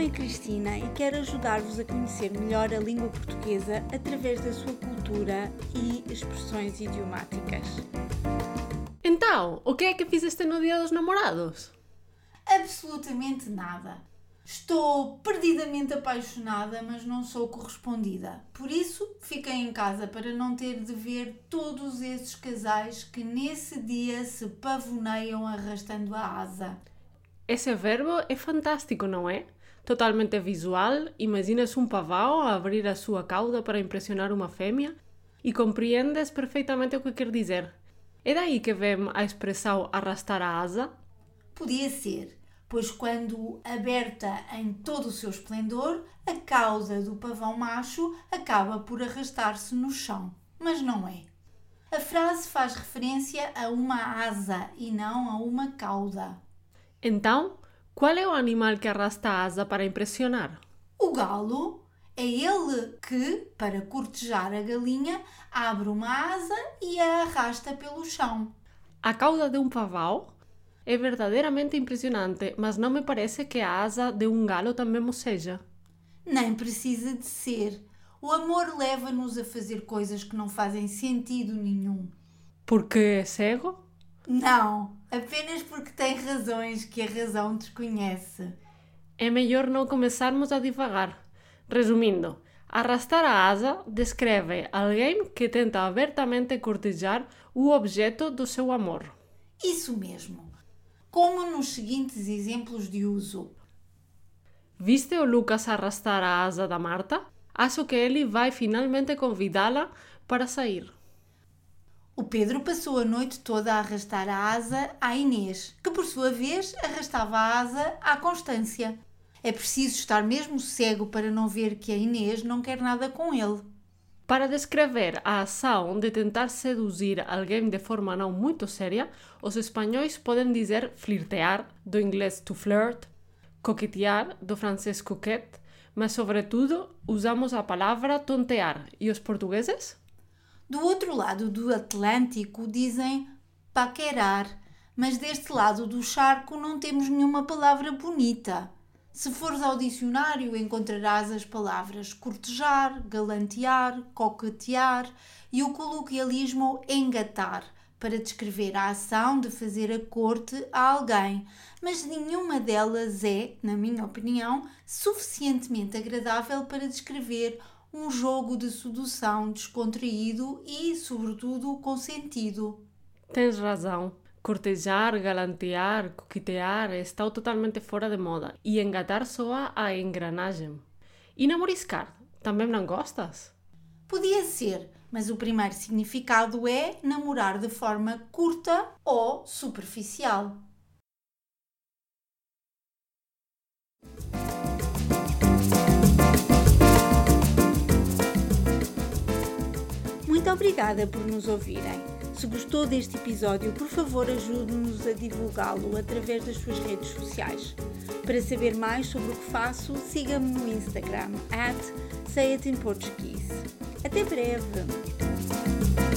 nome é Cristina e quero ajudar-vos a conhecer melhor a língua portuguesa através da sua cultura e expressões idiomáticas. Então, o que é que fizeste no Dia dos Namorados? Absolutamente nada. Estou perdidamente apaixonada, mas não sou correspondida. Por isso, fiquei em casa para não ter de ver todos esses casais que nesse dia se pavoneiam arrastando a asa. Esse verbo é fantástico, não é? Totalmente visual, imaginas um pavão a abrir a sua cauda para impressionar uma fêmea e compreendes perfeitamente o que quer dizer. É daí que vem a expressão arrastar a asa? Podia ser, pois quando aberta em todo o seu esplendor, a cauda do pavão macho acaba por arrastar-se no chão. Mas não é. A frase faz referência a uma asa e não a uma cauda. Então, qual é o animal que arrasta a asa para impressionar? O galo é ele que, para cortejar a galinha, abre uma asa e a arrasta pelo chão. A cauda de um pavão é verdadeiramente impressionante, mas não me parece que a asa de um galo também o seja. Nem precisa de ser. O amor leva-nos a fazer coisas que não fazem sentido nenhum. Porque é cego? Não, apenas porque tem razões que a razão desconhece. É melhor não começarmos a divagar. Resumindo, arrastar a asa descreve alguém que tenta abertamente cortejar o objeto do seu amor. Isso mesmo. Como nos seguintes exemplos de uso. Viste o Lucas arrastar a asa da Marta? Acho que ele vai finalmente convidá-la para sair. O Pedro passou a noite toda a arrastar a asa à Inês, que por sua vez arrastava a asa à Constância. É preciso estar mesmo cego para não ver que a Inês não quer nada com ele. Para descrever a ação de tentar seduzir alguém de forma não muito séria, os espanhóis podem dizer flirtear, do inglês to flirt, coquetear, do francês coquette, mas sobretudo usamos a palavra tontear. E os portugueses? Do outro lado do Atlântico dizem paquerar, mas deste lado do charco não temos nenhuma palavra bonita. Se fores ao dicionário, encontrarás as palavras cortejar, galantear, coquetear e o coloquialismo engatar, para descrever a ação de fazer a corte a alguém, mas nenhuma delas é, na minha opinião, suficientemente agradável para descrever um jogo de sedução descontraído e, sobretudo, consentido. Tens razão. Cortejar, galantear, coquetear está totalmente fora de moda e engatar soa a engrenagem. E namoriscar, também não gostas? Podia ser, mas o primeiro significado é namorar de forma curta ou superficial. Obrigada por nos ouvirem. Se gostou deste episódio, por favor ajude-nos a divulgá-lo através das suas redes sociais. Para saber mais sobre o que faço, siga-me no Instagram, at Say. Até breve!